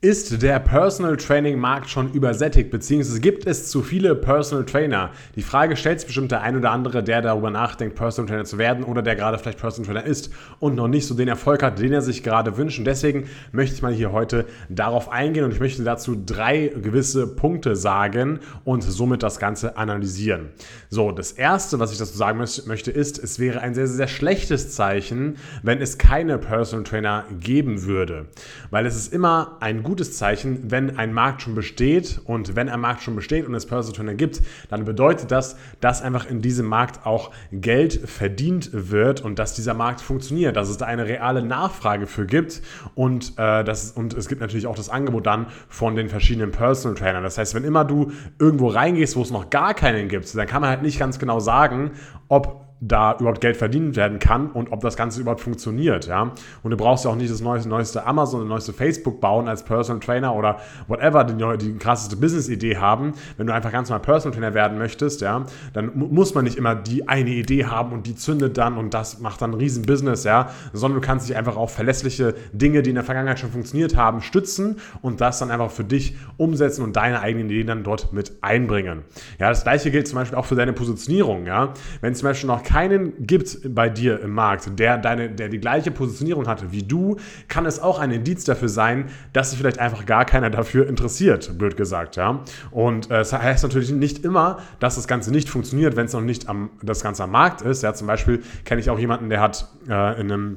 Ist der Personal Training Markt schon übersättigt, beziehungsweise gibt es zu viele Personal Trainer? Die Frage stellt sich bestimmt der ein oder andere, der darüber nachdenkt, Personal Trainer zu werden oder der gerade vielleicht Personal Trainer ist und noch nicht so den Erfolg hat, den er sich gerade wünscht. Und deswegen möchte ich mal hier heute darauf eingehen und ich möchte dazu drei gewisse Punkte sagen und somit das Ganze analysieren. So, das erste, was ich dazu sagen möchte, ist, es wäre ein sehr, sehr schlechtes Zeichen, wenn es keine Personal Trainer geben würde. Weil es ist immer ein gutes Zeichen, wenn ein Markt schon besteht und wenn ein Markt schon besteht und es Personal Trainer gibt, dann bedeutet das, dass einfach in diesem Markt auch Geld verdient wird und dass dieser Markt funktioniert, dass es da eine reale Nachfrage für gibt und, äh, das, und es gibt natürlich auch das Angebot dann von den verschiedenen Personal Trainern. Das heißt, wenn immer du irgendwo reingehst, wo es noch gar keinen gibt, dann kann man halt nicht ganz genau sagen, ob da überhaupt Geld verdient werden kann und ob das Ganze überhaupt funktioniert. Ja? Und du brauchst ja auch nicht das neueste, neueste Amazon, das neueste Facebook bauen als Personal Trainer oder whatever, die, die krasseste Business-Idee haben. Wenn du einfach ganz normal Personal Trainer werden möchtest, ja, dann muss man nicht immer die eine Idee haben und die zündet dann und das macht dann ein riesen Business, ja, sondern du kannst dich einfach auf verlässliche Dinge, die in der Vergangenheit schon funktioniert haben, stützen und das dann einfach für dich umsetzen und deine eigenen Ideen dann dort mit einbringen. Ja, das gleiche gilt zum Beispiel auch für deine Positionierung, ja. Wenn zum Beispiel noch keinen gibt bei dir im Markt, der, deine, der die gleiche Positionierung hatte wie du, kann es auch ein Indiz dafür sein, dass sich vielleicht einfach gar keiner dafür interessiert, blöd gesagt. Ja? Und äh, es das heißt natürlich nicht immer, dass das Ganze nicht funktioniert, wenn es noch nicht am, das Ganze am Markt ist. Ja, zum Beispiel kenne ich auch jemanden, der hat äh, in einem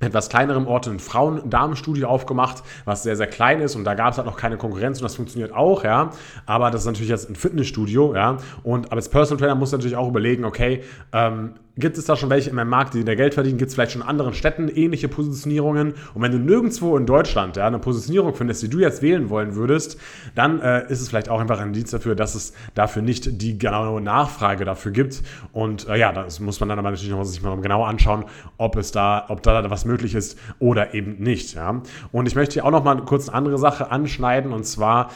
etwas kleinerem Ort ein Frauen-Damen-Studio aufgemacht, was sehr, sehr klein ist und da gab es halt noch keine Konkurrenz und das funktioniert auch, ja. Aber das ist natürlich jetzt ein Fitnessstudio, ja. Und aber als Personal Trainer muss natürlich auch überlegen, okay, ähm, Gibt es da schon welche in meinem Markt, die da Geld verdienen? Gibt es vielleicht schon in anderen Städten ähnliche Positionierungen? Und wenn du nirgendwo in Deutschland ja, eine Positionierung findest, die du jetzt wählen wollen würdest, dann äh, ist es vielleicht auch einfach ein Indiz dafür, dass es dafür nicht die genaue Nachfrage dafür gibt. Und äh, ja, das muss man dann aber natürlich noch sich mal genau anschauen, ob es da, ob da was möglich ist oder eben nicht. Ja. Und ich möchte hier auch noch mal kurz eine andere Sache anschneiden und zwar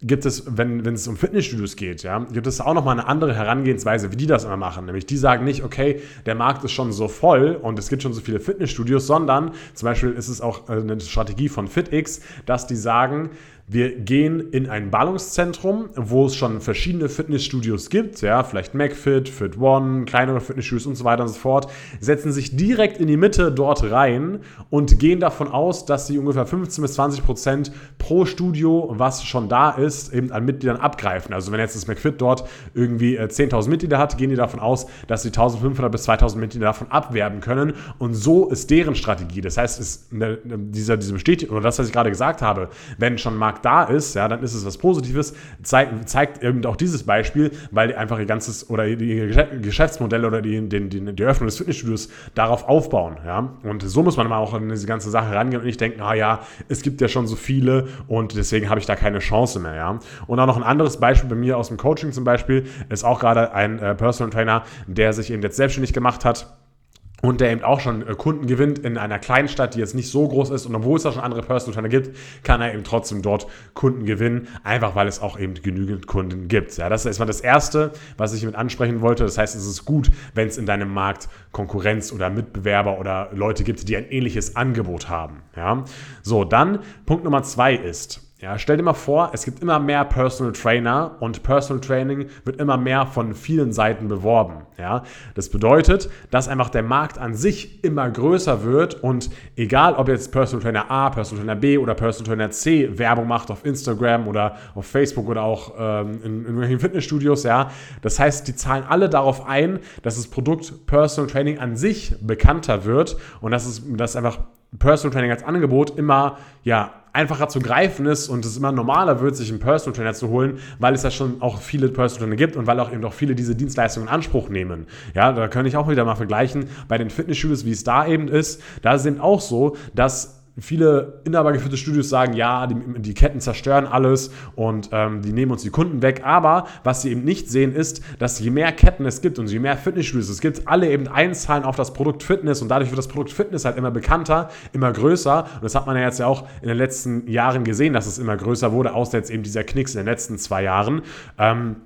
gibt es, wenn, wenn es um Fitnessstudios geht, ja, gibt es auch nochmal eine andere Herangehensweise, wie die das immer machen. Nämlich die sagen nicht, okay, der Markt ist schon so voll und es gibt schon so viele Fitnessstudios, sondern zum Beispiel ist es auch äh, eine Strategie von FitX, dass die sagen, wir gehen in ein Ballungszentrum, wo es schon verschiedene Fitnessstudios gibt, ja, vielleicht McFit, Fit One, kleinere Fitnessstudios und so weiter und so fort, setzen sich direkt in die Mitte dort rein und gehen davon aus, dass sie ungefähr 15 bis 20 Prozent pro Studio, was schon da ist, eben an Mitgliedern abgreifen. Also wenn jetzt das McFit dort irgendwie 10.000 äh, Mitglieder hat, gehen die davon aus, dass sie 1.500 bis 2.000 Mitglieder davon abwerben können und so ist deren Strategie. Das heißt, ist dieser, diese Bestätigung, oder das, was ich gerade gesagt habe, wenn schon Markt Markt da ist, ja, dann ist es was Positives, zeigt, zeigt eben auch dieses Beispiel, weil einfach ihr ganzes oder ihr Geschäftsmodell oder die, die, die, die Eröffnung des Fitnessstudios darauf aufbauen. Ja? Und so muss man auch an diese ganze Sache rangehen und nicht denken, ah ja, es gibt ja schon so viele und deswegen habe ich da keine Chance mehr. Ja? Und auch noch ein anderes Beispiel bei mir aus dem Coaching zum Beispiel ist auch gerade ein äh, Personal Trainer, der sich eben jetzt selbstständig gemacht hat und der eben auch schon äh, Kunden gewinnt in einer kleinen Stadt, die jetzt nicht so groß ist und obwohl es da schon andere Personal Trainer gibt, kann er eben trotzdem dort Kunden gewinnen, einfach weil es auch eben genügend Kunden gibt. Ja, das ist erstmal das Erste, was ich mit ansprechen wollte. Das heißt, es ist gut, wenn es in deinem Markt Konkurrenz oder Mitbewerber oder Leute gibt, die ein ähnliches Angebot haben. Ja, so, dann Punkt Nummer zwei ist, ja, stell dir mal vor, es gibt immer mehr Personal Trainer und Personal Training wird immer mehr von vielen Seiten beworben. Ja, das bedeutet, dass einfach der Markt an sich immer größer wird und egal, ob jetzt Personal Trainer A, Personal Trainer B oder Personal Trainer C Werbung macht auf Instagram oder auf Facebook oder auch ähm, in, in irgendwelchen Fitnessstudios, ja, das heißt, die zahlen alle darauf ein, dass das Produkt Personal Training an sich bekannter wird und dass es, dass einfach Personal Training als Angebot immer ja, einfacher zu greifen ist und es immer normaler wird, sich einen Personal Trainer zu holen, weil es ja schon auch viele Personal Trainer gibt und weil auch eben auch viele diese Dienstleistungen in Anspruch nehmen. Ja, da kann ich auch wieder mal vergleichen bei den Fitnessstudios, wie es da eben ist. Da eben auch so, dass viele inhabergeführte Studios sagen, ja, die, die Ketten zerstören alles und ähm, die nehmen uns die Kunden weg. Aber was sie eben nicht sehen, ist, dass je mehr Ketten es gibt und je mehr Fitnessstudios es gibt, alle eben einzahlen auf das Produkt Fitness und dadurch wird das Produkt Fitness halt immer bekannter, immer größer. Und das hat man ja jetzt ja auch in den letzten Jahren gesehen, dass es immer größer wurde, außer jetzt eben dieser Knicks in den letzten zwei Jahren. Ähm,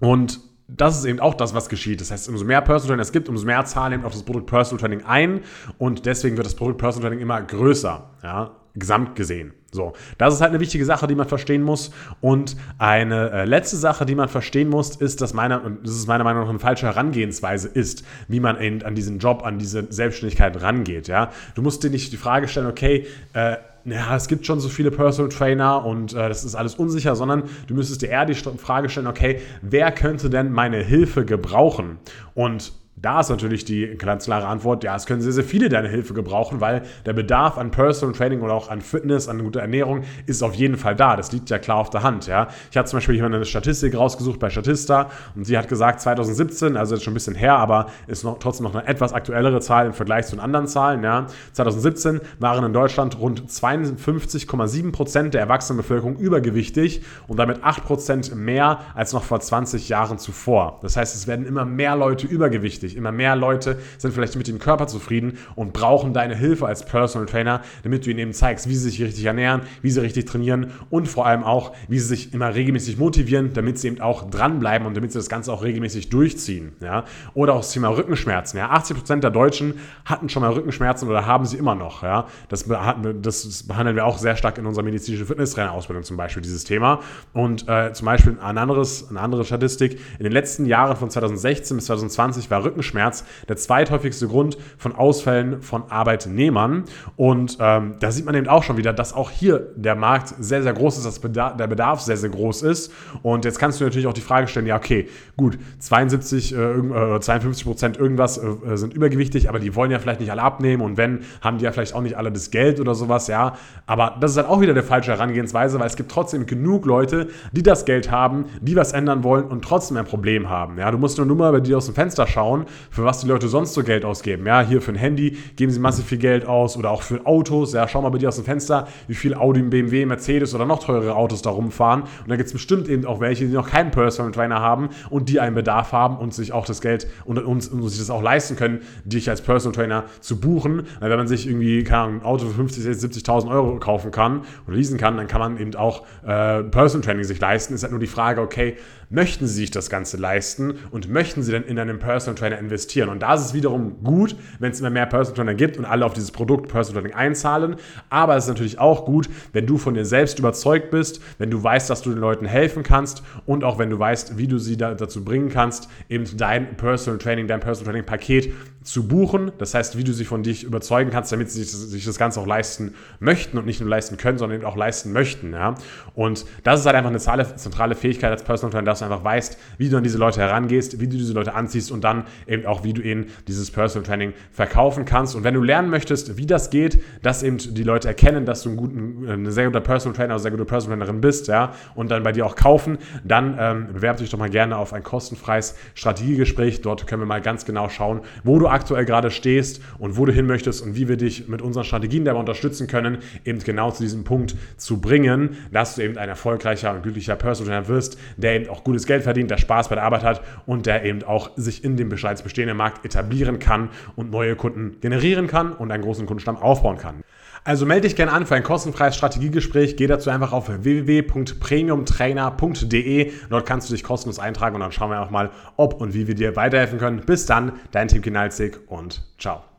und das ist eben auch das, was geschieht. Das heißt, umso mehr Personal Training es gibt, umso mehr zahlen eben auf das Produkt Personal Training ein und deswegen wird das Produkt Personal Training immer größer. Ja? Gesamt gesehen. So, das ist halt eine wichtige Sache, die man verstehen muss. Und eine äh, letzte Sache, die man verstehen muss, ist, dass meiner, und das ist meiner Meinung nach eine falsche Herangehensweise ist, wie man eben an diesen Job, an diese Selbstständigkeit rangeht. Ja? Du musst dir nicht die Frage stellen, okay, äh, ja, es gibt schon so viele Personal Trainer und äh, das ist alles unsicher, sondern du müsstest dir eher die Frage stellen, okay, wer könnte denn meine Hilfe gebrauchen? Und da ist natürlich die ganz klare Antwort, ja, es können sehr, sehr viele deine Hilfe gebrauchen, weil der Bedarf an Personal Training oder auch an Fitness, an guter Ernährung ist auf jeden Fall da. Das liegt ja klar auf der Hand. Ja. Ich habe zum Beispiel hier eine Statistik rausgesucht bei Statista und sie hat gesagt, 2017, also jetzt schon ein bisschen her, aber ist noch, trotzdem noch eine etwas aktuellere Zahl im Vergleich zu den anderen Zahlen. Ja. 2017 waren in Deutschland rund 52,7 Prozent der Erwachsenenbevölkerung übergewichtig und damit 8 Prozent mehr als noch vor 20 Jahren zuvor. Das heißt, es werden immer mehr Leute übergewichtig wichtig. Immer mehr Leute sind vielleicht mit dem Körper zufrieden und brauchen deine Hilfe als Personal Trainer, damit du ihnen eben zeigst, wie sie sich richtig ernähren, wie sie richtig trainieren und vor allem auch, wie sie sich immer regelmäßig motivieren, damit sie eben auch dranbleiben und damit sie das Ganze auch regelmäßig durchziehen. Ja? Oder auch das Thema Rückenschmerzen. Ja? 80% der Deutschen hatten schon mal Rückenschmerzen oder haben sie immer noch. Ja? Das, das behandeln wir auch sehr stark in unserer medizinischen Fitnesstrainerausbildung zum Beispiel, dieses Thema. Und äh, zum Beispiel ein anderes, eine andere Statistik, in den letzten Jahren von 2016 bis 2020 war Rückenschmerzen Rückenschmerz der zweithäufigste Grund von Ausfällen von Arbeitnehmern. Und ähm, da sieht man eben auch schon wieder, dass auch hier der Markt sehr, sehr groß ist, dass Bedarf, der Bedarf sehr, sehr groß ist. Und jetzt kannst du natürlich auch die Frage stellen, ja, okay, gut, 72 äh, 52 Prozent irgendwas äh, sind übergewichtig, aber die wollen ja vielleicht nicht alle abnehmen und wenn, haben die ja vielleicht auch nicht alle das Geld oder sowas, ja. Aber das ist halt auch wieder der falsche Herangehensweise, weil es gibt trotzdem genug Leute, die das Geld haben, die was ändern wollen und trotzdem ein Problem haben. Ja, du musst nur, nur mal bei dir aus dem Fenster schauen für was die Leute sonst so Geld ausgeben. Ja, hier für ein Handy geben sie massiv viel Geld aus oder auch für Autos. Ja, schau mal bei dir aus dem Fenster, wie viel Audi, BMW, Mercedes oder noch teurere Autos da rumfahren. Und da gibt es bestimmt eben auch welche, die noch keinen Personal Trainer haben und die einen Bedarf haben und sich auch das Geld und, und, und sich das auch leisten können, dich als Personal Trainer zu buchen. Weil wenn man sich irgendwie, keine Ahnung, ein Auto für 50, 60, 70.000 Euro kaufen kann oder leasen kann, dann kann man eben auch äh, Personal Training sich leisten. Ist halt nur die Frage, okay, möchten sie sich das Ganze leisten und möchten sie denn in einen Personal Trainer investieren? Und da ist es wiederum gut, wenn es immer mehr Personal Trainer gibt und alle auf dieses Produkt Personal Training einzahlen. Aber es ist natürlich auch gut, wenn du von dir selbst überzeugt bist, wenn du weißt, dass du den Leuten helfen kannst und auch wenn du weißt, wie du sie da, dazu bringen kannst, eben dein Personal Training, dein Personal Training Paket zu buchen. Das heißt, wie du sie von dich überzeugen kannst, damit sie sich, das Ganze auch leisten möchten und nicht nur leisten können, sondern eben auch leisten möchten. Ja? Und das ist halt einfach eine zentrale Fähigkeit als Personal Trainer, dass du einfach weißt, wie du an diese Leute herangehst, wie du diese Leute anziehst und dann eben auch, wie du ihnen dieses Personal Training verkaufen kannst. Und wenn du lernen möchtest, wie das geht, dass eben die Leute erkennen, dass du ein, guten, ein sehr guter Personal Trainer oder sehr gute Personal Trainerin bist, ja, und dann bei dir auch kaufen, dann ähm, bewerb dich doch mal gerne auf ein kostenfreies Strategiegespräch. Dort können wir mal ganz genau schauen, wo du aktuell gerade stehst und wo du hin möchtest und wie wir dich mit unseren Strategien dabei unterstützen können, eben genau zu diesem Punkt zu bringen, dass du eben ein erfolgreicher und glücklicher Personal Trainer wirst, der eben auch gutes Geld verdient, der Spaß bei der Arbeit hat und der eben auch sich in dem bereits bestehenden Markt etablieren kann und neue Kunden generieren kann und einen großen Kundenstamm aufbauen kann. Also melde dich gerne an für ein kostenfreies Strategiegespräch. Geh dazu einfach auf www.premiumtrainer.de. Dort kannst du dich kostenlos eintragen und dann schauen wir einfach mal, ob und wie wir dir weiterhelfen können. Bis dann, dein Team Kinalzig und ciao.